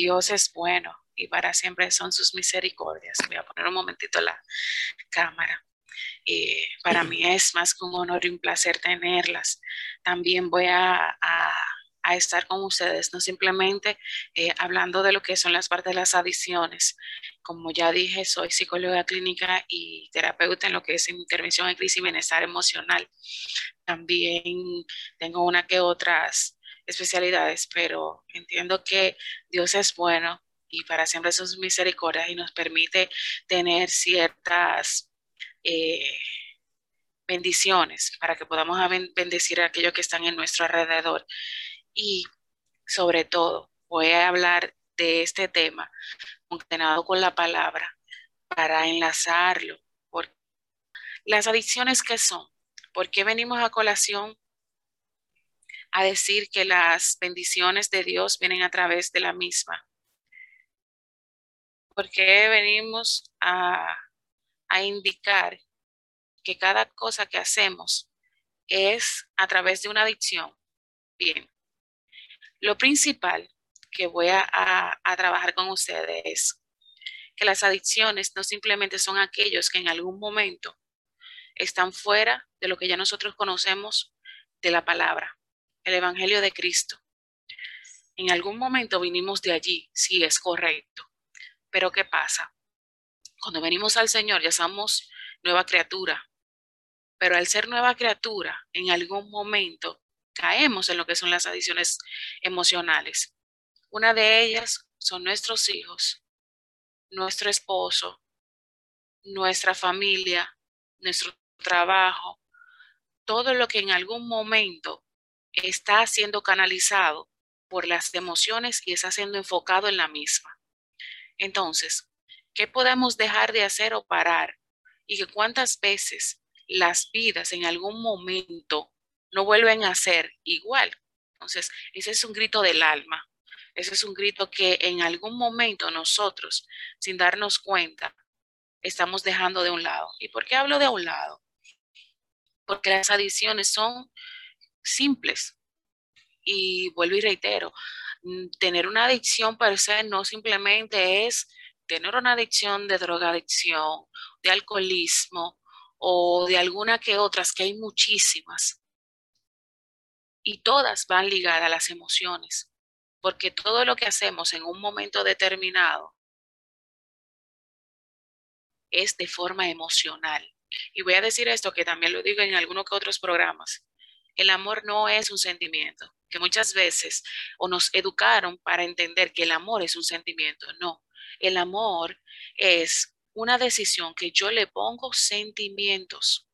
Dios es bueno y para siempre son sus misericordias. Voy a poner un momentito la cámara. Eh, para mí es más que un honor y un placer tenerlas. También voy a, estar con ustedes, no simplemente eh, hablando de lo que son las partes de las adiciones. Como ya dije, soy psicóloga clínica y terapeuta en lo que es intervención en crisis y bienestar emocional. También tengo una que otras especialidades, pero entiendo que Dios es bueno y para siempre sus misericordias y nos permite tener ciertas eh, bendiciones para que podamos bendecir a aquellos que están en nuestro alrededor. Y sobre todo, voy a hablar de este tema condenado con la palabra para enlazarlo. Las adicciones que son, ¿por qué venimos a colación a decir que las bendiciones de Dios vienen a través de la misma? porque venimos a, a indicar que cada cosa que hacemos es a través de una adicción. Bien, lo principal que voy a, a, trabajar con ustedes es que las adicciones no simplemente son aquellos que en algún momento están fuera de lo que ya nosotros conocemos de la palabra, el Evangelio de Cristo. En algún momento vinimos de allí, sí es correcto, pero ¿qué pasa? Cuando venimos al Señor ya somos nueva criatura, pero al ser nueva criatura, en algún momento caemos en lo que son las adiciones emocionales. Una de ellas son nuestros hijos, nuestro esposo, nuestra familia, nuestro trabajo, todo lo que en algún momento está siendo canalizado por las emociones y está siendo enfocado en la misma. Entonces, ¿qué podemos dejar de hacer o parar? Y que cuántas veces las vidas en algún momento no vuelven a ser igual. Entonces, ese es un grito del alma. Ese es un grito que en algún momento nosotros, sin darnos cuenta, estamos dejando de un lado. ¿Y por qué hablo de un lado? Porque las adiciones son simples. Y vuelvo y reitero, Mm, tener una adicción per se no simplemente es tener una adicción de drogadicción, de alcoholismo o de alguna que otras, que hay muchísimas. Y todas van ligadas a las emociones, porque todo lo que hacemos en un momento determinado es de forma emocional. Y voy a decir esto que también lo digo en algunos que otros programas. El amor no es un sentimiento, que muchas veces o nos educaron para entender que el amor es un sentimiento. No, el amor es una decisión que yo le pongo sentimientos.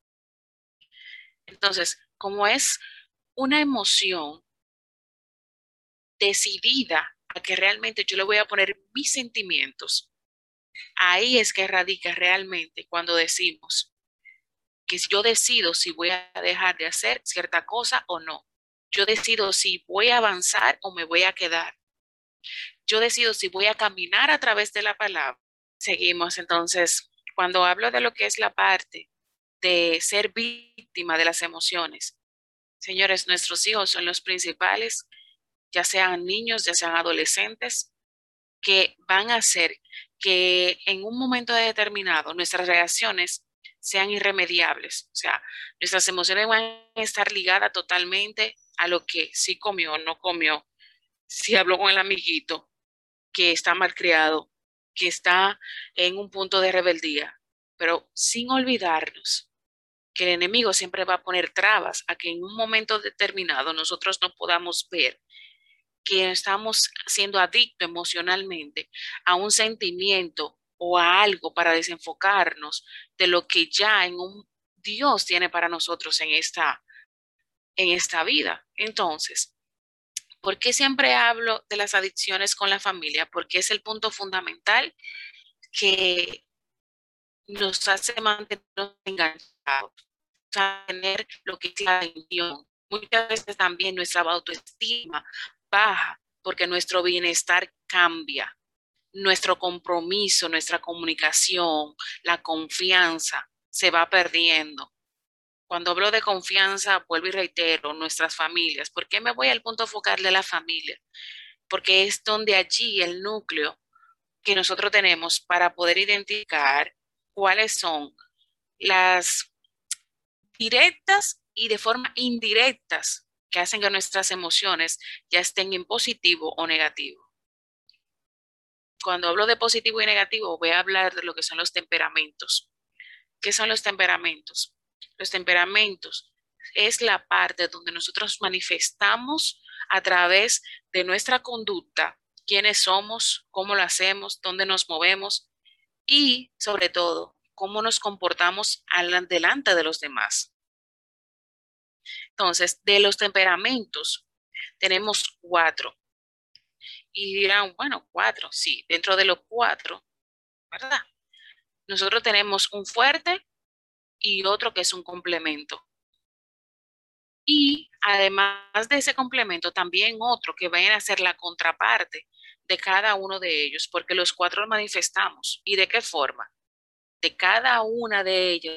Entonces, como es una emoción decidida a que realmente yo le voy a poner mis sentimientos, ahí es que radica realmente cuando decimos que yo decido si voy a dejar de hacer cierta cosa o no. Yo decido si voy a avanzar o me voy a quedar. Yo decido si voy a caminar a través de la palabra. Seguimos entonces, cuando hablo de lo que es la parte de ser víctima de las emociones, señores, nuestros hijos son los principales, ya sean niños, ya sean adolescentes, que van a hacer que en un momento determinado nuestras reacciones sean irremediables. O sea, nuestras emociones van a estar ligadas totalmente a lo que sí comió no comió, si habló con el amiguito que está mal criado, que está en un punto de rebeldía, pero sin olvidarnos que el enemigo siempre va a poner trabas a que en un momento determinado nosotros no podamos ver que estamos siendo adictos emocionalmente a un sentimiento o a algo para desenfocarnos de lo que ya en un Dios tiene para nosotros en esta, en esta vida. Entonces, ¿por qué siempre hablo de las adicciones con la familia? Porque es el punto fundamental que nos hace mantenernos enganchados, tener lo que es la adicción. Muchas veces también nuestra autoestima baja porque nuestro bienestar cambia nuestro compromiso, nuestra comunicación, la confianza se va perdiendo. Cuando hablo de confianza, vuelvo y reitero, nuestras familias. ¿Por qué me voy al punto focal de la familia? porque es donde allí el núcleo que nosotros tenemos para poder identificar cuáles son las directas y de forma indirectas que hacen que nuestras emociones ya estén en positivo o negativo. Cuando hablo de positivo y negativo, voy a hablar de lo que son los temperamentos. ¿Qué son los temperamentos? Los temperamentos es la parte donde nosotros manifestamos a través de nuestra conducta quiénes somos, cómo lo hacemos, dónde nos movemos y sobre todo cómo nos comportamos delante de los demás. Entonces, de los temperamentos tenemos cuatro. Y dirán, bueno, cuatro, sí, dentro de los cuatro, ¿verdad? Nosotros tenemos un fuerte y otro que es un complemento. Y además de ese complemento, también otro que vayan a ser la contraparte de cada uno de ellos, porque los cuatro manifestamos. ¿Y de qué forma? De cada una de ellas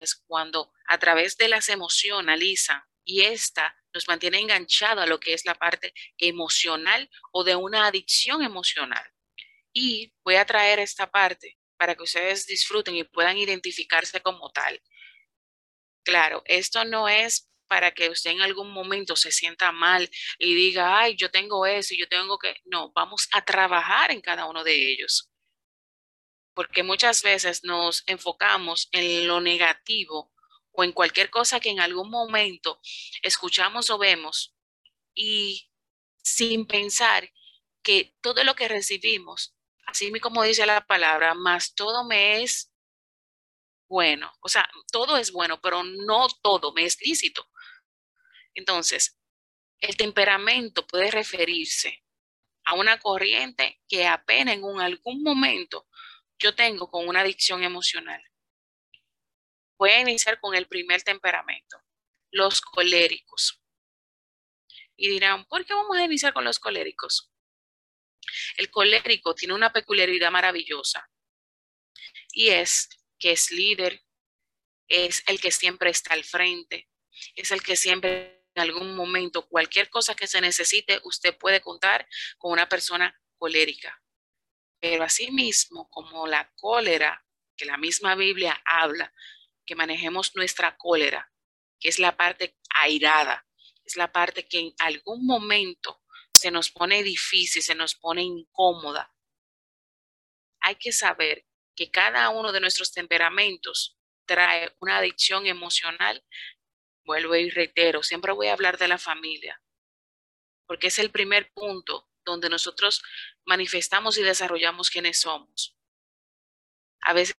es cuando a través de las emociones analizan y esta nos mantiene enganchado a lo que es la parte emocional o de una adicción emocional. Y voy a traer esta parte para que ustedes disfruten y puedan identificarse como tal. Claro, esto no es para que usted en algún momento se sienta mal y diga, ay, yo tengo eso y yo tengo que... No, vamos a trabajar en cada uno de ellos. Porque muchas veces nos enfocamos en lo negativo o en cualquier cosa que en algún momento escuchamos o vemos y sin pensar que todo lo que recibimos, así como dice la palabra, más todo me es bueno. O sea, todo es bueno, pero no todo me es lícito. Entonces, el temperamento puede referirse a una corriente que apenas en algún momento yo tengo con una adicción emocional. Voy a iniciar con el primer temperamento, los coléricos. Y dirán, ¿por qué vamos a iniciar con los coléricos? El colérico tiene una peculiaridad maravillosa y es que es líder, es el que siempre está al frente, es el que siempre en algún momento, cualquier cosa que se necesite, usted puede contar con una persona colérica. Pero asimismo, como la cólera, que la misma Biblia habla, que manejemos nuestra cólera, que es la parte airada, es la parte que en algún momento se nos pone difícil, se nos pone incómoda. Hay que saber que cada uno de nuestros temperamentos trae una adicción emocional vuelvo y reitero, siempre voy a hablar de la familia, porque es el primer punto donde nosotros manifestamos y desarrollamos quiénes somos. A veces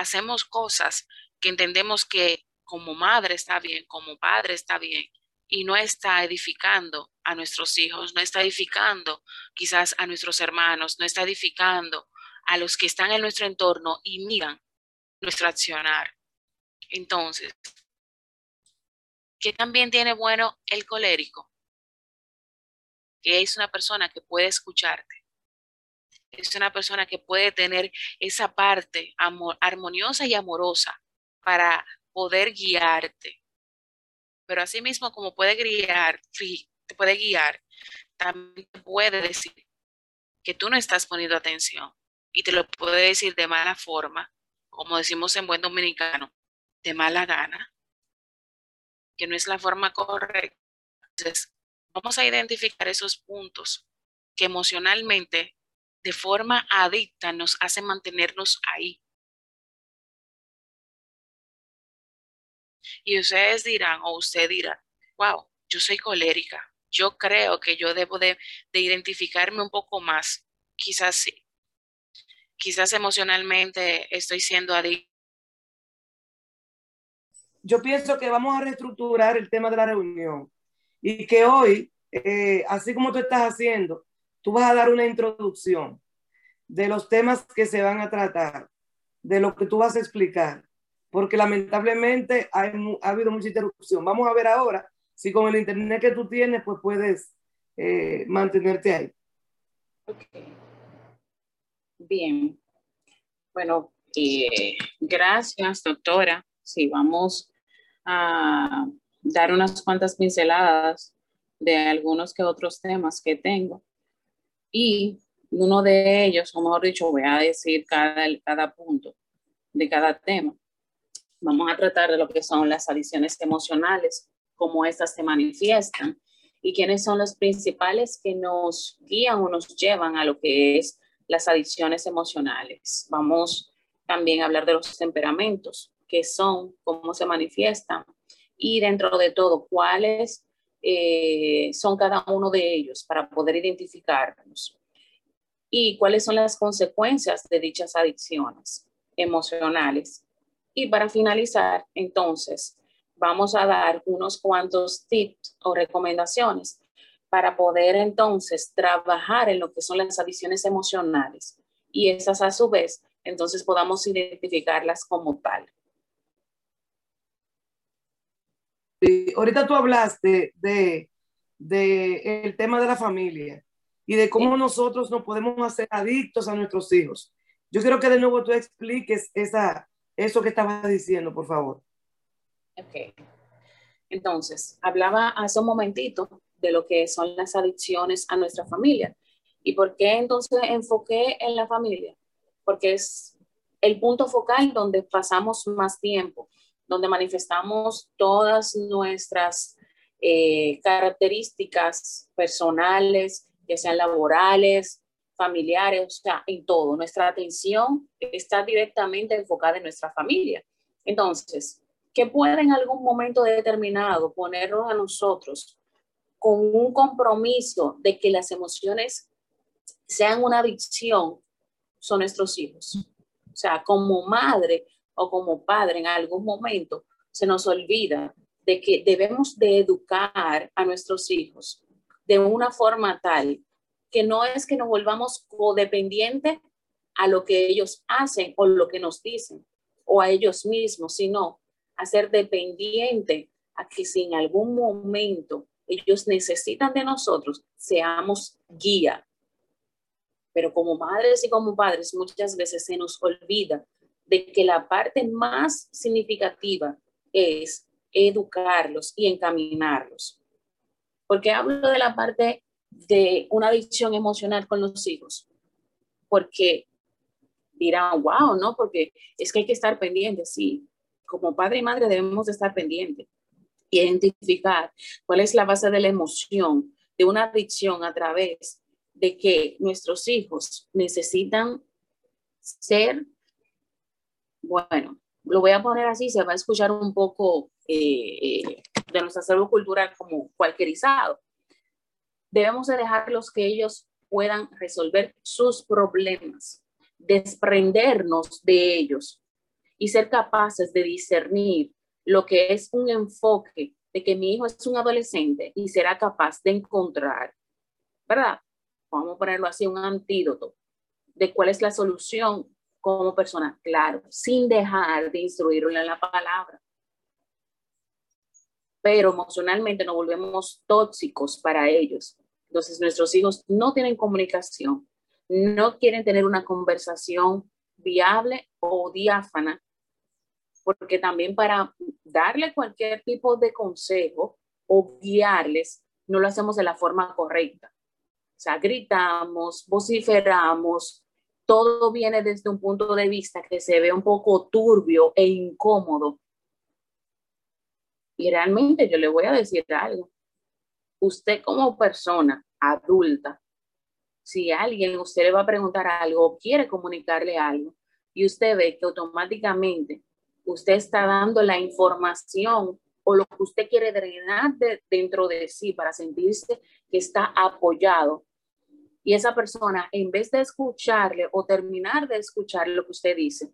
hacemos cosas que entendemos que como madre está bien, como padre está bien, y no está edificando a nuestros hijos, no está edificando quizás a nuestros hermanos, no está edificando a los que están en nuestro entorno y miran nuestro accionar. Entonces, ¿qué también tiene bueno el colérico? Que es una persona que puede escucharte. Es una persona que puede tener esa parte armoniosa y amorosa para poder guiarte. Pero asimismo, como puede guiar, te puede guiar, también puede decir que tú no estás poniendo atención y te lo puede decir de mala forma, como decimos en buen dominicano, de mala gana, que no es la forma correcta. Entonces, vamos a identificar esos puntos que emocionalmente, de forma adicta, nos hacen mantenernos ahí. Y ustedes dirán, o usted dirá, wow, yo soy colérica. Yo creo que yo debo de, de identificarme un poco más. Quizás sí. Quizás emocionalmente estoy siendo adicta yo pienso que vamos a reestructurar el tema de la reunión y que hoy, eh, así como tú estás haciendo, tú vas a dar una introducción de los temas que se van a tratar, de lo que tú vas a explicar, porque lamentablemente ha habido mucha interrupción. Vamos a ver ahora si con el internet que tú tienes, pues puedes eh, mantenerte ahí. Bien. Bueno, eh, gracias, doctora. Sí, vamos a dar unas cuantas pinceladas de algunos que otros temas que tengo. Y uno de ellos, o mejor dicho, voy a decir cada, cada punto de cada tema. Vamos a tratar de lo que son las adiciones emocionales, cómo estas se manifiestan y quiénes son los principales que nos guían o nos llevan a lo que es las adicciones emocionales. Vamos también a hablar de los temperamentos, qué son, cómo se manifiestan y dentro de todo, cuáles eh, son cada uno de ellos para poder identificarnos y cuáles son las consecuencias de dichas adicciones emocionales. Y para finalizar, entonces, vamos a dar unos cuantos tips o recomendaciones para poder entonces trabajar en lo que son las adicciones emocionales y esas a su vez, entonces podamos identificarlas como tal. Ahorita tú hablaste de, de, el tema de la familia y de cómo nosotros nos podemos hacer adictos a nuestros hijos. Yo quiero que de nuevo tú expliques esa, eso que estabas diciendo, por favor. Ok. Entonces, hablaba hace un momentito de lo que son las adicciones a nuestra familia. ¿Y por qué entonces enfoqué en la familia? Porque es el punto focal donde pasamos más tiempo, donde manifestamos todas nuestras eh, características personales, que sean laborales, familiares, o sea, en todo. Nuestra atención está directamente enfocada en nuestra familia. Entonces, ¿qué puede en algún momento determinado ponernos a nosotros con un compromiso de que las emociones sean una adicción, son nuestros hijos. O sea, como madre o como padre en algún momento se nos olvida de que debemos de educar a nuestros hijos de una forma tal que no es que nos volvamos codependientes a lo que ellos hacen o lo que nos dicen o a ellos mismos, sino a ser dependiente a que si en algún momento ellos necesitan de nosotros, seamos guía. Pero como madres y como padres muchas veces se nos olvida de que la parte más significativa es educarlos y encaminarlos. Porque hablo de la parte de una adicción emocional con los hijos? Porque dirán, wow, ¿no? Porque es que hay que estar pendientes, sí. Como padre y madre debemos de estar pendientes, identificar cuál es la base de la emoción de una adicción a través de que nuestros hijos necesitan ser, bueno, lo voy a poner así, se va a escuchar un poco eh, eh, de nuestro acervo cultural como cualquierizado, debemos de dejarlos que ellos puedan resolver sus problemas, desprendernos de ellos y ser capaces de discernir lo que es un enfoque de que mi hijo es un adolescente y será capaz de encontrar, ¿verdad? Vamos a ponerlo así, un antídoto de cuál es la solución como persona, claro, sin dejar de instruirlo en la palabra pero emocionalmente nos volvemos tóxicos para ellos. Entonces nuestros hijos no tienen comunicación, no quieren tener una conversación viable o diáfana, porque también para darle cualquier tipo de consejo o guiarles, no lo hacemos de la forma correcta. O sea, gritamos, vociferamos, todo viene desde un punto de vista que se ve un poco turbio e incómodo y realmente yo le voy a decir algo. Usted como persona adulta, si alguien usted le va a preguntar algo o quiere comunicarle algo y usted ve que automáticamente usted está dando la información o lo que usted quiere drenar dentro de sí para sentirse que está apoyado. Y esa persona, en vez de escucharle o terminar de escuchar lo que usted dice,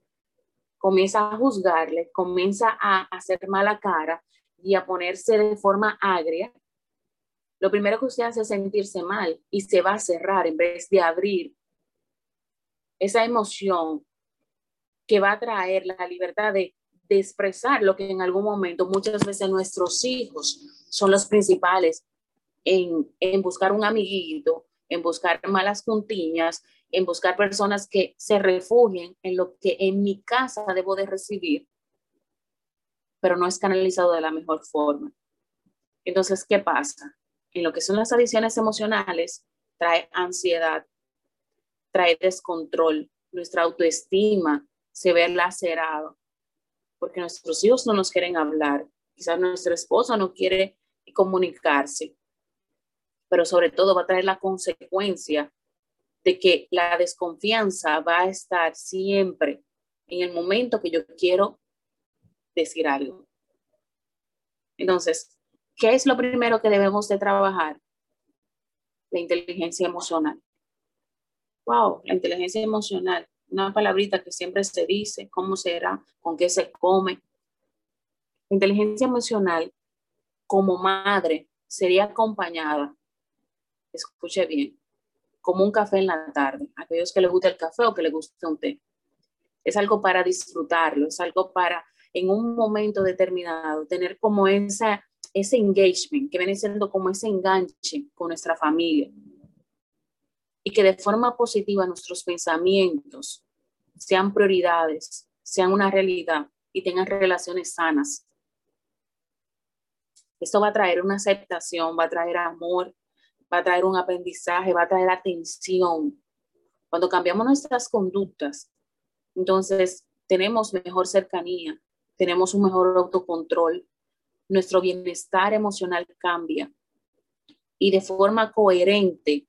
comienza a juzgarle, comienza a hacer mala cara y a ponerse de forma agria, lo primero que usted hace es sentirse mal y se va a cerrar en vez de abrir esa emoción que va a traer la libertad de, de expresar lo que en algún momento muchas veces nuestros hijos son los principales en, en buscar un amiguito, en buscar malas puntiñas, en buscar personas que se refugien en lo que en mi casa debo de recibir pero no es canalizado de la mejor forma. Entonces, ¿qué pasa? En lo que son las adicciones emocionales, trae ansiedad, trae descontrol, nuestra autoestima se ve lacerado, porque nuestros hijos no nos quieren hablar, quizás nuestra esposa no quiere comunicarse, pero sobre todo va a traer la consecuencia de que la desconfianza va a estar siempre en el momento que yo quiero decir algo. Entonces, ¿qué es lo primero que debemos de trabajar? La inteligencia emocional. Wow, la inteligencia emocional, una palabrita que siempre se dice, cómo será, con qué se come. La inteligencia emocional como madre sería acompañada, escuche bien, como un café en la tarde, aquellos que les gusta el café o que les gusta un té. Es algo para disfrutarlo, es algo para en un momento determinado tener como esa, ese engagement, que viene siendo como ese enganche con nuestra familia. Y que de forma positiva nuestros pensamientos sean prioridades, sean una realidad y tengan relaciones sanas. Esto va a traer una aceptación, va a traer amor, va a traer un aprendizaje, va a traer atención. Cuando cambiamos nuestras conductas, entonces tenemos mejor cercanía, tenemos un mejor autocontrol, nuestro bienestar emocional cambia y de forma coherente.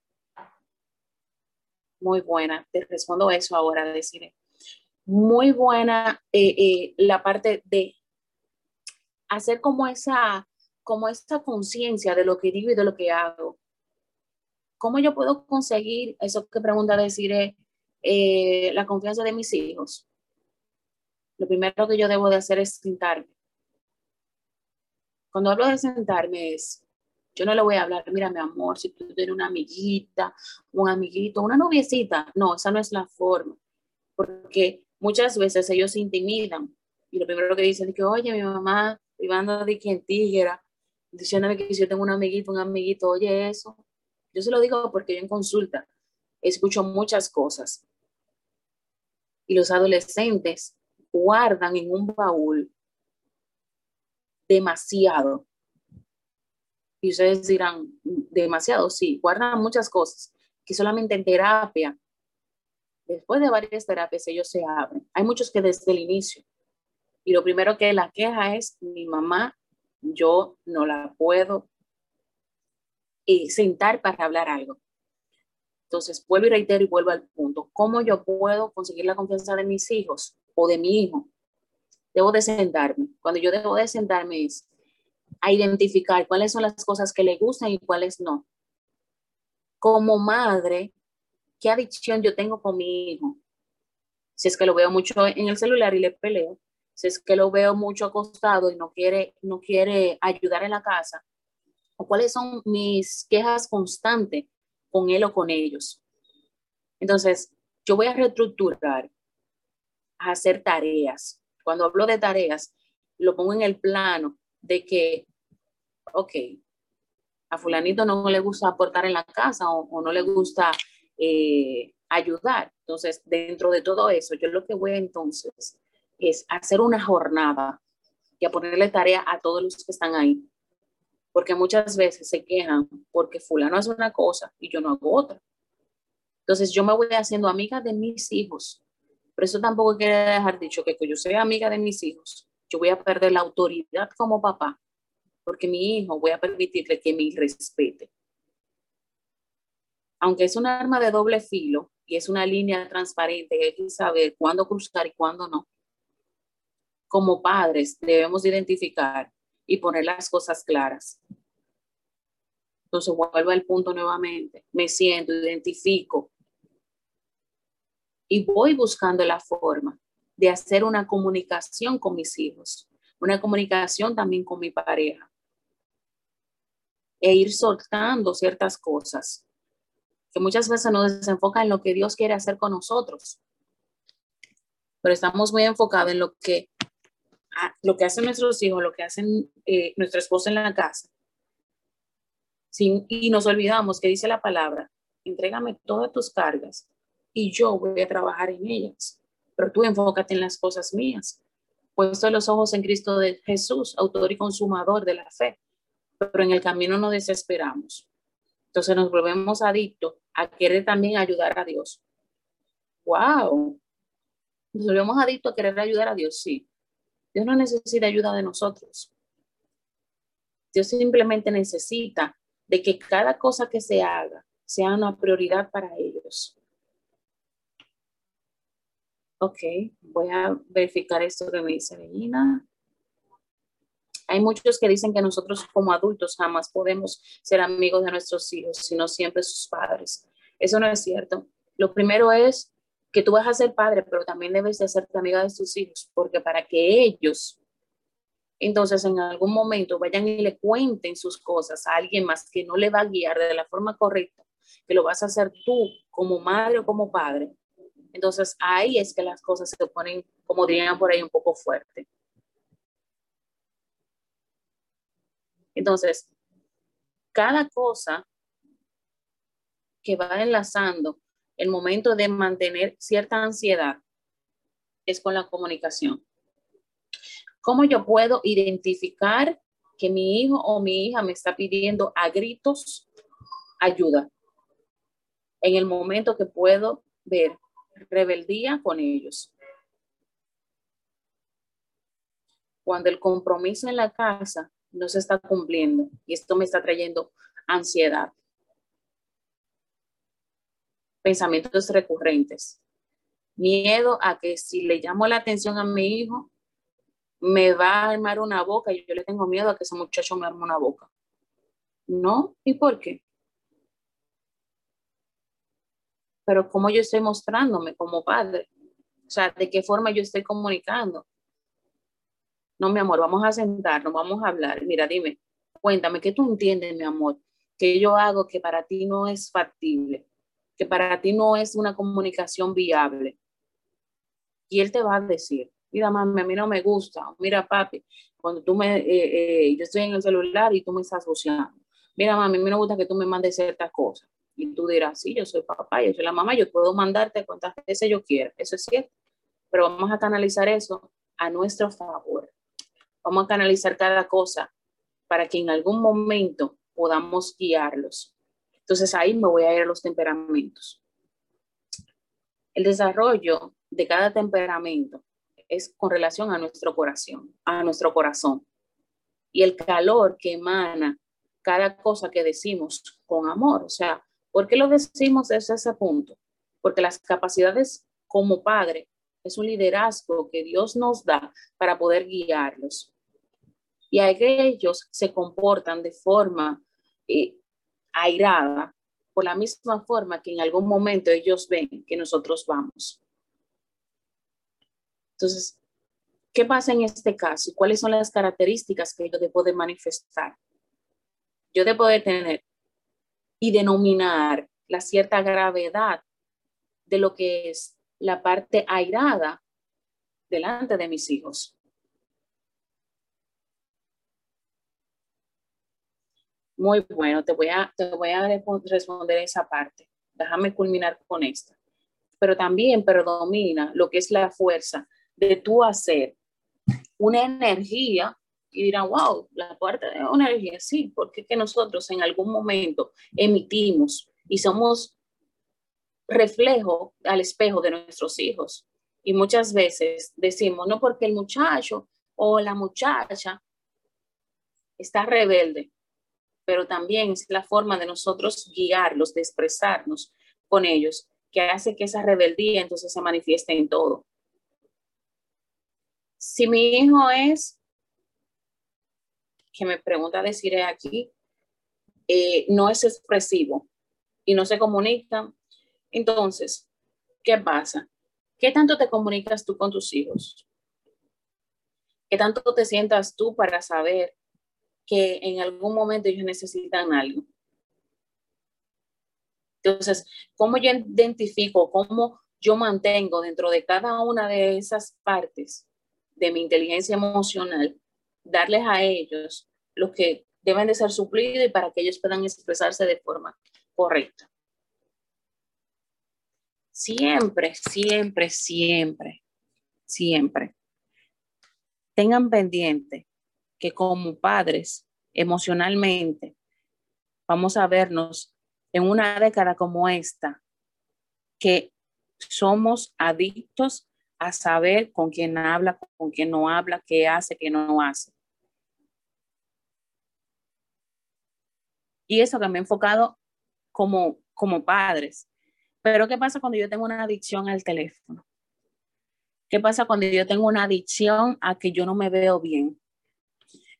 Muy buena, te respondo eso ahora, deciré. Muy buena eh, eh, la parte de hacer como esa, como esta conciencia de lo que digo y de lo que hago. ¿Cómo yo puedo conseguir eso que pregunta decir eh, la confianza de mis hijos? lo primero que yo debo de hacer es sentarme. Cuando hablo de sentarme es, yo no le voy a hablar, mira mi amor, si tú tienes una amiguita, un amiguito, una noviecita, no, esa no es la forma, porque muchas veces ellos se intimidan y lo primero que dicen es que, oye, mi mamá, privando de quien tigera, diciéndome que si yo tengo un amiguito, un amiguito, oye eso. Yo se lo digo porque yo en consulta escucho muchas cosas. Y los adolescentes guardan en un baúl demasiado. Y ustedes dirán, demasiado, sí, guardan muchas cosas que solamente en terapia, después de varias terapias, ellos se abren. Hay muchos que desde el inicio. Y lo primero que la queja es, mi mamá, yo no la puedo y sentar para hablar algo. Entonces, vuelvo y reitero y vuelvo al punto. ¿Cómo yo puedo conseguir la confianza de mis hijos? o de mi hijo, debo de sentarme. Cuando yo debo de sentarme es a identificar cuáles son las cosas que le gustan y cuáles no. Como madre, ¿qué adicción yo tengo con mi hijo? Si es que lo veo mucho en el celular y le peleo, si es que lo veo mucho acostado y no quiere, no quiere ayudar en la casa, o cuáles son mis quejas constantes con él o con ellos. Entonces, yo voy a reestructurar a hacer tareas. Cuando hablo de tareas, lo pongo en el plano de que, ok, a fulanito no le gusta aportar en la casa o, no le gusta eh, ayudar. Entonces, dentro de todo eso, yo lo que voy entonces es hacer una jornada y a ponerle tarea a todos los que están ahí. Porque muchas veces se quejan porque fulano hace una cosa y yo no hago otra. Entonces, yo me voy haciendo amiga de mis hijos pero eso tampoco quiere dejar dicho que yo sea amiga de mis hijos, yo voy a perder la autoridad como papá, porque mi hijo voy a permitirle que me respete. Aunque es un arma de doble filo y es una línea transparente, hay que saber cuándo cruzar y cuándo no. Como padres debemos identificar y poner las cosas claras. Entonces vuelvo al punto nuevamente. Me siento, identifico, y voy buscando la forma de hacer una comunicación con mis hijos, una comunicación también con mi pareja e ir soltando ciertas cosas que muchas veces nos desenfocan en lo que Dios quiere hacer con nosotros. Pero estamos muy enfocados en lo que, lo que hacen nuestros hijos, lo que hacen eh, nuestra esposa en la casa. y nos olvidamos que dice la palabra, entrégame todas tus cargas y yo voy a trabajar en ellas. Pero tú enfócate en las cosas mías. Puesto los ojos en Cristo de Jesús, autor y consumador de la fe. pero en el camino nos desesperamos. Entonces nos volvemos adictos a querer también ayudar a Dios. ¡Wow! Nos volvemos adictos a querer ayudar a Dios, sí. Dios no necesita ayuda de nosotros. Dios simplemente necesita de que cada cosa que se haga sea una prioridad para ellos. Ok, voy a verificar esto que me dice Regina. Hay muchos que dicen que nosotros como adultos jamás podemos ser amigos de nuestros hijos, sino siempre sus padres. Eso no es cierto. Lo primero es que tú vas a ser padre, pero también debes de hacerte amiga de tus hijos, porque para que ellos entonces en algún momento vayan y le cuenten sus cosas a alguien más que no le va a guiar de la forma correcta, que lo vas a hacer tú como madre o como padre. Entonces ahí es que las cosas se ponen, como dirían por ahí, un poco fuerte. Entonces, cada cosa que va enlazando el momento de mantener cierta ansiedad es con la comunicación. ¿Cómo yo puedo identificar que mi hijo o mi hija me está pidiendo a gritos ayuda? En el momento que puedo ver rebeldía con ellos. Cuando el compromiso en la casa no se está cumpliendo y esto me está trayendo ansiedad. Pensamientos recurrentes. Miedo a que si le llamo la atención a mi hijo, me va a armar una boca y yo le tengo miedo a que ese muchacho me arme una boca. ¿No? ¿Y por qué? Pero cómo yo estoy mostrándome como padre. O sea, de qué forma yo estoy comunicando. No, mi amor, vamos a sentarnos, vamos a hablar. Mira, dime, cuéntame, ¿qué tú entiendes, mi amor? Que yo hago que para ti no es factible, que para ti no es una comunicación viable. Y él te va a decir, mira mami, a mí no me gusta, mira papi, cuando tú me, eh, eh, yo estoy en el celular y tú me estás asociando, mira mami, a mí no me gusta que tú me mandes ciertas cosas. Y tú dirás, sí, yo soy papá, yo soy la mamá, yo puedo mandarte cuantas veces yo quiera, eso es cierto, pero vamos a canalizar eso a nuestro favor. Vamos a canalizar cada cosa para que en algún momento podamos guiarlos. Entonces ahí me voy a ir a los temperamentos. El desarrollo de cada temperamento es con relación a nuestro corazón, a nuestro corazón. Y el calor que emana cada cosa que decimos con amor. O sea, ¿por qué lo decimos desde ese punto? Porque las capacidades como padre es un liderazgo que Dios nos da para poder guiarlos. Y a ellos se comportan de forma eh, airada, por la misma forma que en algún momento ellos ven que nosotros vamos. Entonces, ¿qué pasa en este caso? ¿Cuáles son las características que yo debo de manifestar? Yo debo de tener y denominar la cierta gravedad de lo que es la parte airada delante de mis hijos. Muy bueno, te voy a, te voy a responder esa parte. Déjame culminar con esta. Pero también predomina lo que es la fuerza de tú hacer una energía y dirán, wow, la parte de una energía, sí, porque que nosotros en algún momento emitimos y somos reflejo al espejo de nuestros hijos. Y muchas veces decimos, no porque el muchacho o la muchacha está rebelde, pero también es la forma de nosotros guiarlos, de expresarnos con ellos, que hace que esa rebeldía entonces se manifieste en todo. Si mi hijo es, que me pregunta decir aquí, eh, no es expresivo y no se comunica, entonces, ¿qué pasa? ¿Qué tanto te comunicas tú con tus hijos? ¿Qué tanto te sientas tú para saber que en algún momento ellos necesitan algo? Entonces, ¿cómo yo identifico, cómo yo mantengo dentro de cada una de esas partes de mi inteligencia emocional, darles a ellos lo que deben de ser suplidos y para que ellos puedan expresarse de forma correcta. Siempre, siempre, siempre, siempre. Tengan pendiente que como padres emocionalmente, vamos a vernos en una década como esta, que somos adictos a saber con quién habla, con quién no habla, qué hace, qué no hace. Y eso que me he enfocado como, como padres. Pero ¿qué pasa cuando yo tengo una adicción al teléfono? ¿Qué pasa cuando yo tengo una adicción a que yo no me veo bien?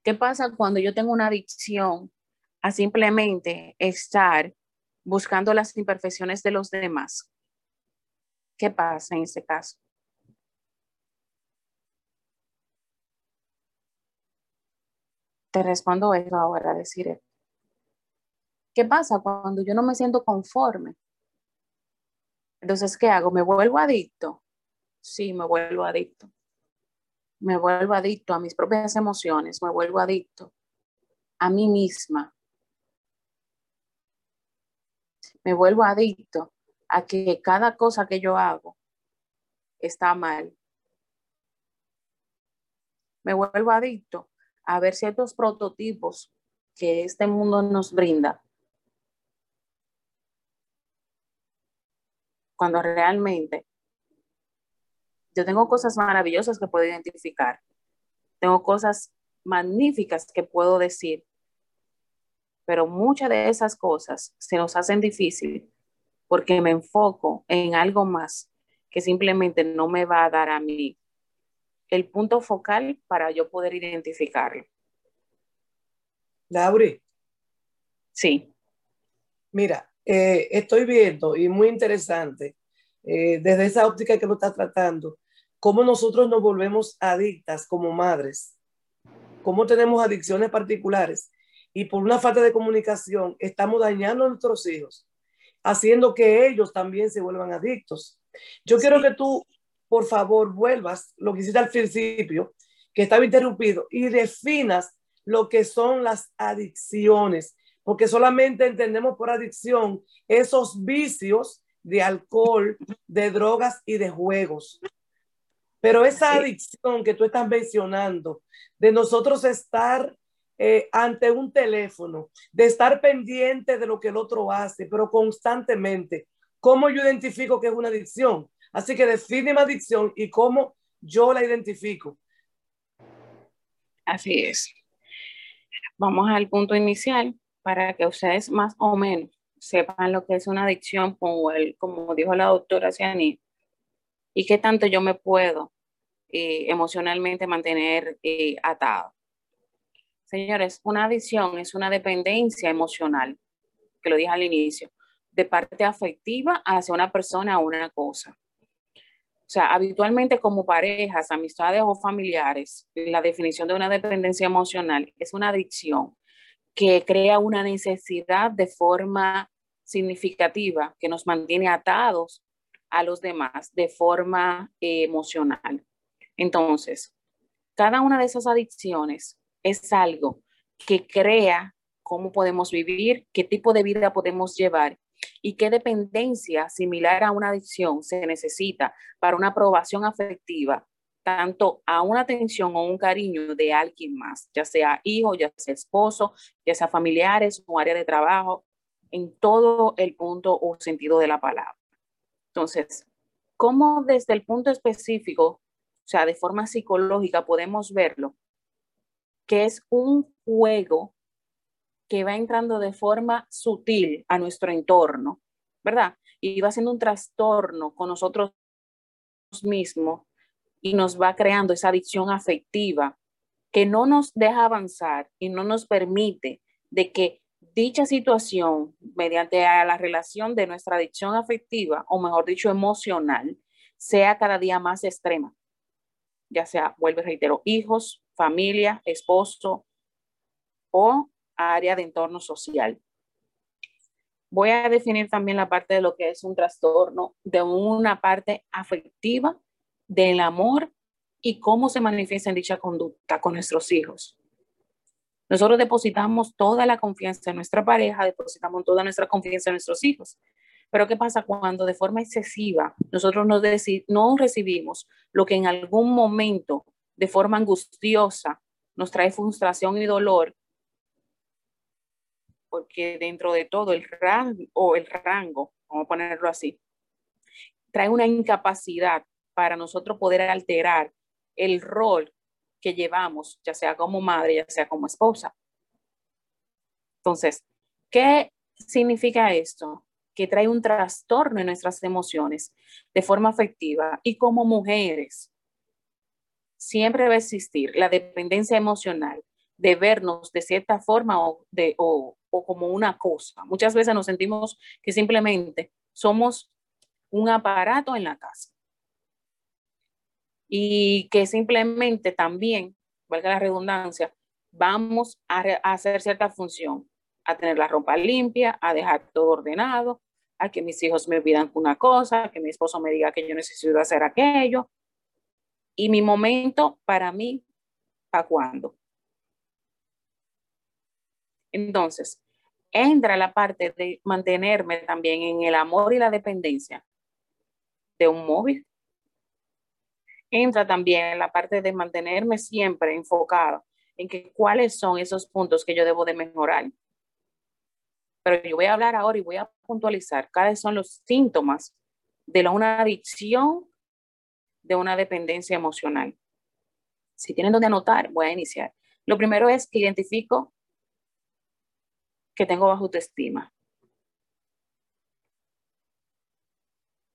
¿Qué pasa cuando yo tengo una adicción a simplemente estar buscando las imperfecciones de los demás? ¿Qué pasa en ese caso? Te respondo eso ahora, decir. ¿Qué pasa cuando yo no me siento conforme? Entonces, ¿qué hago? ¿Me vuelvo adicto? Sí, me vuelvo adicto. Me vuelvo adicto a mis propias emociones, me vuelvo adicto a mí misma. Me vuelvo adicto a que cada cosa que yo hago está mal. Me vuelvo adicto a ver ciertos prototipos que este mundo nos brinda cuando realmente yo tengo cosas maravillosas que puedo identificar, tengo cosas magníficas que puedo decir, pero muchas de esas cosas se nos hacen difícil porque me enfoco en algo más que simplemente no me va a dar a mí el punto focal para yo poder identificarlo. Lauri. Sí. Mira, eh, estoy viendo y muy interesante eh, desde esa óptica que lo está tratando, cómo nosotros nos volvemos adictas como madres, cómo tenemos adicciones particulares y por una falta de comunicación estamos dañando a nuestros hijos, haciendo que ellos también se vuelvan adictos. Yo quiero que tú, por favor, vuelvas lo que hiciste al principio, que estaba interrumpido, y definas lo que son las adicciones porque solamente entendemos por adicción esos vicios de alcohol, de drogas y de juegos. Pero esa adicción que tú estás mencionando, de nosotros estar eh, ante un teléfono, de estar pendiente de lo que el otro hace, pero constantemente, ¿cómo yo identifico que es una adicción? Así que define mi adicción y cómo yo la identifico. Así es. Vamos al punto inicial para que ustedes más o menos sepan lo que es una adicción, como, el, como dijo la doctora Ciani, y qué tanto yo me puedo eh, emocionalmente mantener eh, atado. Señores, una adicción es una dependencia emocional, que lo dije al inicio, de parte afectiva hacia una persona o una cosa. O sea, habitualmente como parejas, amistades o familiares, la definición de una dependencia emocional es una adicción que crea una necesidad de forma significativa que nos mantiene atados a los demás de forma eh, emocional. Entonces, cada una de esas adicciones es algo que crea cómo podemos vivir, qué tipo de vida podemos llevar y qué dependencia similar a una adicción se necesita para una aprobación afectiva tanto a una atención o un cariño de alguien más, ya sea hijo, ya sea esposo, ya sea familiares o área de trabajo, en todo el punto o sentido de la palabra. Entonces, ¿cómo desde el punto específico, o sea, de forma psicológica, podemos verlo? Que es un juego que va entrando de forma sutil a nuestro entorno, ¿verdad? Y va siendo un trastorno con nosotros mismos y nos va creando esa adicción afectiva que no nos deja avanzar y no nos permite de que dicha situación, mediante la relación de nuestra adicción afectiva, o mejor dicho, emocional, sea cada día más extrema. Ya sea, vuelvo y reitero, hijos, familia, esposo o área de entorno social. Voy a definir también la parte de lo que es un trastorno de una parte afectiva del amor y cómo se manifiesta en dicha conducta con nuestros hijos. Nosotros depositamos toda la confianza en nuestra pareja, depositamos toda nuestra confianza en nuestros hijos. Pero ¿qué pasa cuando de forma excesiva nosotros no, recibimos lo que en algún momento de forma angustiosa nos trae frustración y dolor? porque dentro de todo el rango, o el rango, vamos a ponerlo así, trae una incapacidad para nosotros poder alterar el rol llevamos, ya sea como madre, ya sea como esposa. Entonces, ¿qué significa esto? Que trae un trastorno en nuestras emociones de forma afectiva y como mujeres siempre va a existir la dependencia emocional de vernos de cierta forma o, de, o, o como una cosa. Muchas veces nos sentimos que simplemente somos un aparato en la casa y que simplemente también, valga la redundancia, vamos a, hacer cierta función, a tener la ropa limpia, a dejar todo ordenado, a que mis hijos me pidan una cosa, a que mi esposo me diga que yo necesito hacer aquello. Y mi momento para mí, ¿para cuándo? Entonces, entra la parte de mantenerme también en el amor y la dependencia de un móvil. Entra también la parte de mantenerme siempre enfocado en que cuáles son esos puntos que yo debo de mejorar. Pero yo voy a hablar ahora y voy a puntualizar cuáles son los síntomas de una adicción, de una dependencia emocional. Si tienen donde anotar, voy a iniciar. Lo primero es que identifico que tengo baja autoestima.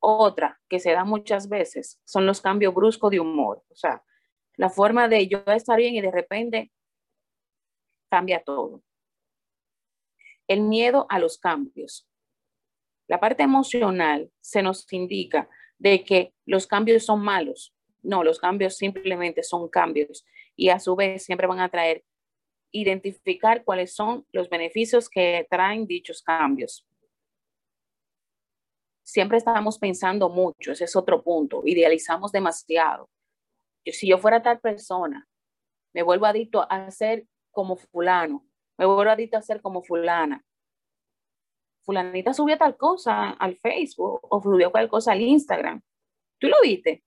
Otra que se da muchas veces son los cambios bruscos de humor. O sea, la forma de yo estar bien y de repente cambia todo. El miedo a los cambios. La parte emocional se nos indica de que los cambios son malos. No, los cambios simplemente son cambios y a su vez siempre van a traer identificar cuáles son los beneficios que traen dichos cambios siempre estamos pensando mucho, ese es otro punto, idealizamos demasiado. Si yo fuera tal persona, me vuelvo adicto a ser como fulano, me vuelvo adicto a ser como fulana. Fulanita subió tal cosa al Facebook o subió cualquier cosa al Instagram. ¿Tú lo viste?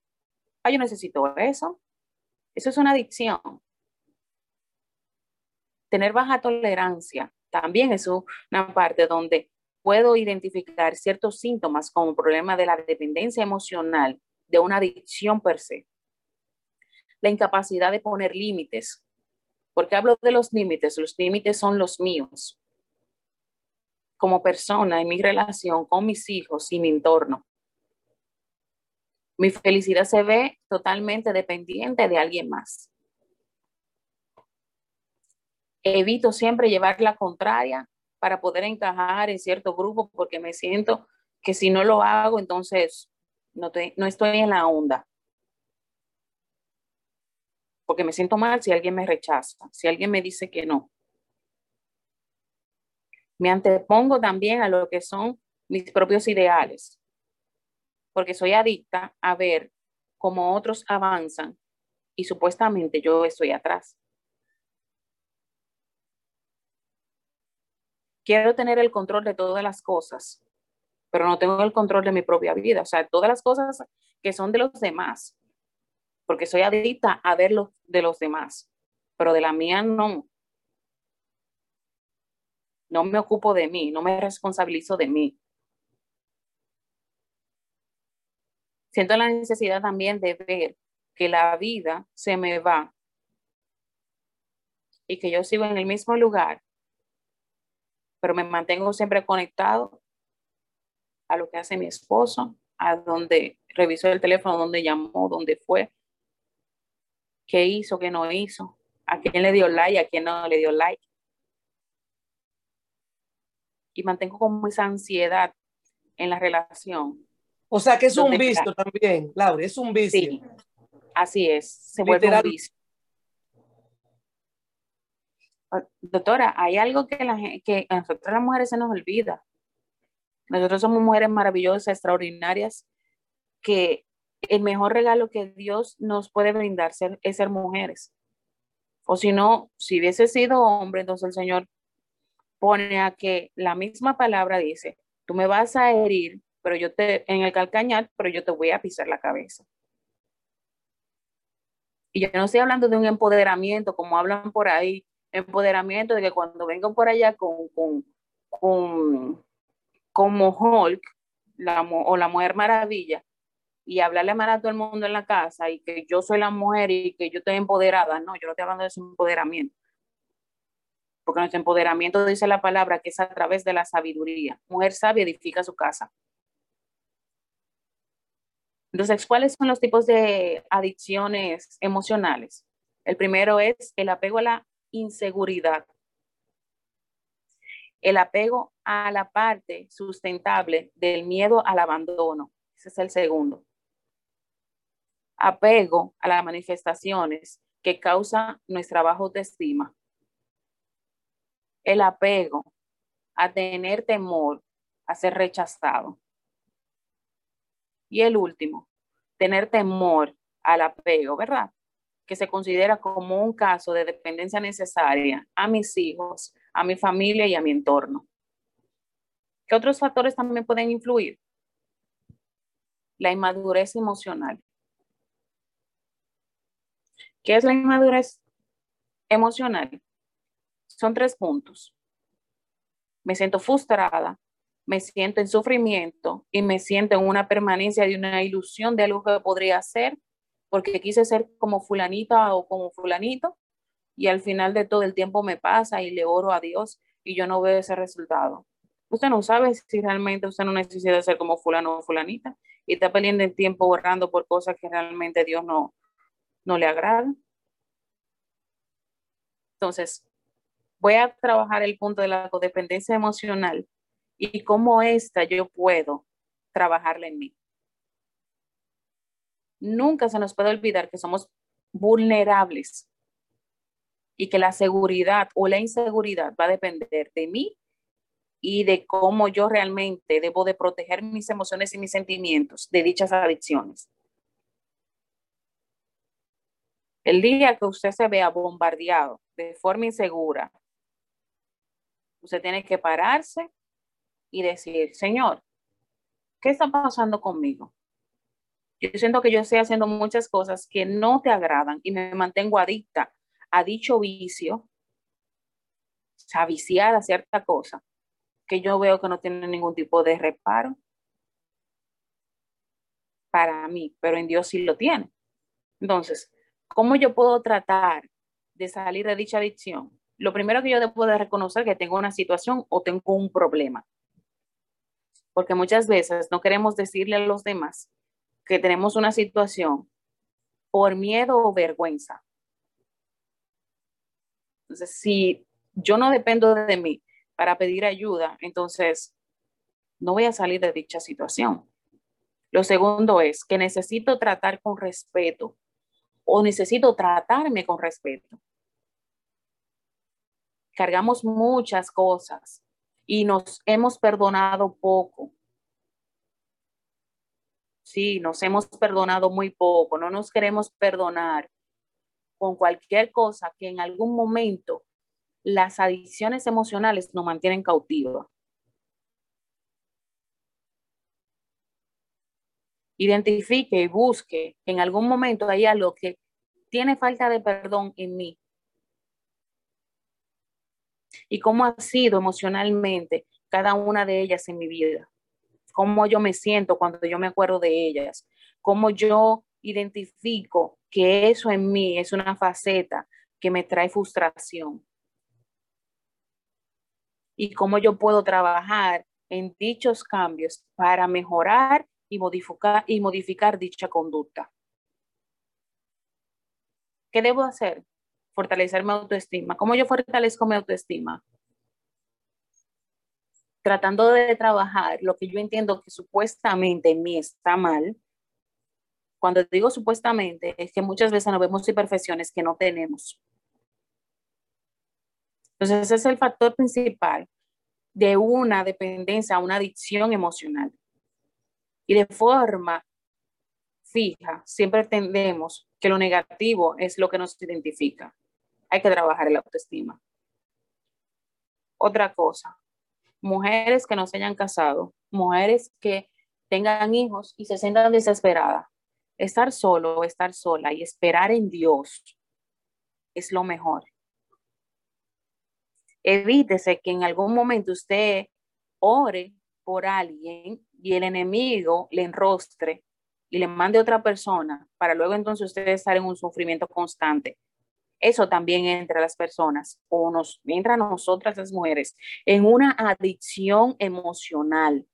Ah, yo necesito eso. Eso es una adicción. Tener baja tolerancia también es una parte donde puedo identificar ciertos síntomas como problema de la dependencia emocional, de una adicción per se. La incapacidad de poner límites. porque hablo de los límites? Los límites son los míos. Como persona en mi relación con mis hijos y mi entorno. Mi felicidad se ve totalmente dependiente de alguien más. Evito siempre llevar la contraria para poder encajar en cierto grupo porque me siento que si no lo hago, entonces no, no estoy en la onda. Porque me siento mal si alguien me rechaza, si alguien me dice que no. Me antepongo también a lo que son mis propios ideales, porque soy adicta a ver cómo otros avanzan y supuestamente yo estoy atrás. Quiero tener el control de todas las cosas, pero no tengo el control de mi propia vida. O sea, todas las cosas que son de los demás, porque soy adicta a ver los de los demás, pero de la mía no. No me ocupo de mí, no me responsabilizo de mí. Siento la necesidad también de ver que la vida se me va y que yo sigo en el mismo lugar pero me mantengo siempre conectado a lo que hace mi esposo, a donde revisó el teléfono, donde llamó, dónde fue, qué hizo, qué no hizo, a quién le dio like, a quién no le dio like. Y mantengo como esa ansiedad en la relación. O sea que es un vicio también, Laura, es un vicio. Sí, así es, se vuelve un vicio. Doctora, hay algo que, que a nosotros las mujeres se nos olvida. Nosotros somos mujeres maravillosas, extraordinarias, que el mejor regalo que Dios nos puede brindar es ser mujeres. O si no, si hubiese sido hombre, entonces el Señor pone a que la misma palabra dice, tú me vas a herir, pero yo te, en el calcañar, pero yo te voy a pisar la cabeza. Y yo no estoy hablando de un empoderamiento como hablan por ahí, empoderamiento de que cuando vengan por allá con, con, con, como Hulk la, o la Mujer Maravilla y hablarle mal a todo el mundo en la casa y que yo soy la mujer y que yo estoy empoderada. No, yo no estoy hablando de ese empoderamiento. Porque nuestro empoderamiento dice la palabra que es a través de la sabiduría. Mujer sabia edifica su casa. Entonces, ¿cuáles son los tipos de adicciones emocionales? El primero es el apego a la inseguridad. El apego a la parte sustentable del miedo al abandono. Ese es el segundo. Apego a las manifestaciones que causa nuestra baja autoestima. El apego a tener temor a ser rechazado. Y el último, tener temor al apego, ¿verdad? Que se considera como un caso de dependencia necesaria a mis hijos, a mi familia y a mi entorno. ¿Qué otros factores también pueden influir? La inmadurez emocional. ¿Qué es la inmadurez emocional? Son tres puntos. Me siento frustrada, me siento en sufrimiento y me siento en una permanencia de una ilusión de algo que podría ser, porque quise ser como fulanita o como fulanito, y al final de todo el tiempo me pasa y le oro a Dios y yo no veo ese resultado. Usted no sabe si realmente usted no necesita ser como fulano o fulanita y está perdiendo el tiempo orando por cosas que realmente Dios no, no le agrada. Entonces, voy a trabajar el punto de la codependencia emocional y cómo esta yo puedo trabajarla en mí. Nunca se nos puede olvidar que somos vulnerables y que la seguridad o la inseguridad va a depender de mí y de cómo yo realmente debo de proteger mis emociones y mis sentimientos de dichas adicciones. El día que usted se vea bombardeado de forma insegura, usted tiene que pararse y decir, Señor, ¿qué está pasando conmigo? Yo siento que yo estoy haciendo muchas cosas que no te agradan y me mantengo adicta a dicho vicio, o sea, viciada a cierta cosa, que yo veo que no tiene ningún tipo de reparo para mí, pero en Dios sí lo tiene. Entonces, ¿cómo yo puedo tratar de salir de dicha adicción? Lo primero que yo debo de reconocer que tengo una situación o tengo un problema porque muchas veces no queremos decirle a los demás que tenemos una situación por miedo o vergüenza. Entonces, si yo no dependo de mí para pedir ayuda, entonces no voy a salir de dicha situación. Lo segundo es que necesito tratar con respeto o necesito tratarme con respeto. Cargamos muchas cosas y nos hemos perdonado poco. Sí, nos hemos perdonado muy poco, no nos queremos perdonar con cualquier cosa que en algún momento las adicciones emocionales nos mantienen cautivos. Identifique y busque en algún momento hay algo que tiene falta de perdón en mí y cómo ha sido emocionalmente cada una de ellas en mi vida, cómo yo me siento cuando yo me acuerdo de ellas, cómo yo identifico que eso en mí es una faceta que me trae frustración y cómo yo puedo trabajar en dichos cambios para mejorar y modificar, y modificar dicha conducta. ¿Qué debo hacer? fortalecer mi autoestima. ¿Cómo yo fortalezco mi autoestima? Tratando de trabajar lo que yo entiendo que supuestamente en mí está mal. Cuando digo supuestamente, es que muchas veces nos vemos imperfecciones que no tenemos. Entonces, ese es el factor principal de una dependencia, una adicción emocional. Y de forma fija, siempre entendemos que lo negativo es lo que nos identifica hay que trabajar la autoestima. Otra cosa, mujeres que no se hayan casado, mujeres que tengan hijos y se sientan desesperadas. Estar solo estar sola y esperar en Dios es lo mejor. Evítese que en algún momento usted ore por alguien y el enemigo le enrostre y le mande a otra persona para luego entonces usted estar en un sufrimiento constante. Eso también entra a las personas o nos entra a nosotras las mujeres en una adicción emocional.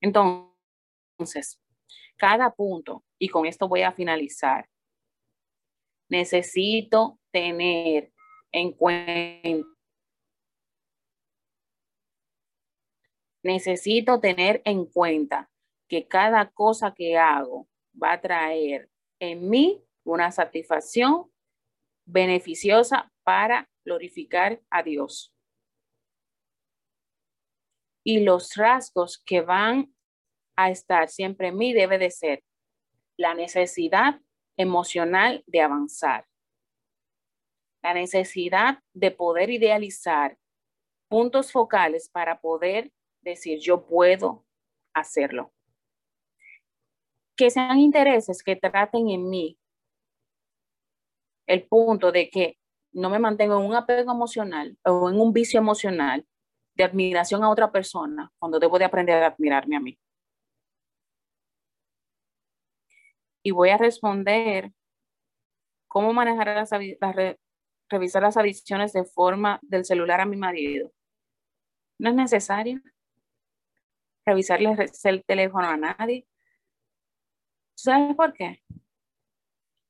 Entonces, cada punto, y con esto voy a finalizar, necesito tener en cuenta, necesito tener en cuenta que cada cosa que hago va a traer en mí una satisfacción beneficiosa para glorificar a Dios. Y los rasgos que van a estar siempre en mí debe de ser la necesidad emocional de avanzar, la necesidad de poder idealizar puntos focales para poder decir yo puedo hacerlo. Que sean intereses que traten en mí el punto de que no me mantengo en un apego emocional o en un vicio emocional de admiración a otra persona cuando debo de aprender a admirarme a mí. y voy a responder cómo manejar las, revisar las adicciones de forma del celular a mi marido. No es necesario revisarle el teléfono a nadie. ¿Sabes por qué?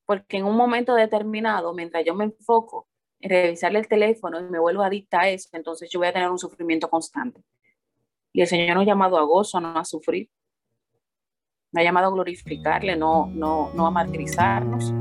Porque en un momento determinado, mientras yo me enfoco en revisarle el teléfono y me vuelvo adicta a eso, entonces yo voy a tener un sufrimiento constante. Y el Señor nos ha llamado a gozo, no a sufrir. Me ha llamado a glorificarle, no, no, no a martirizarnos.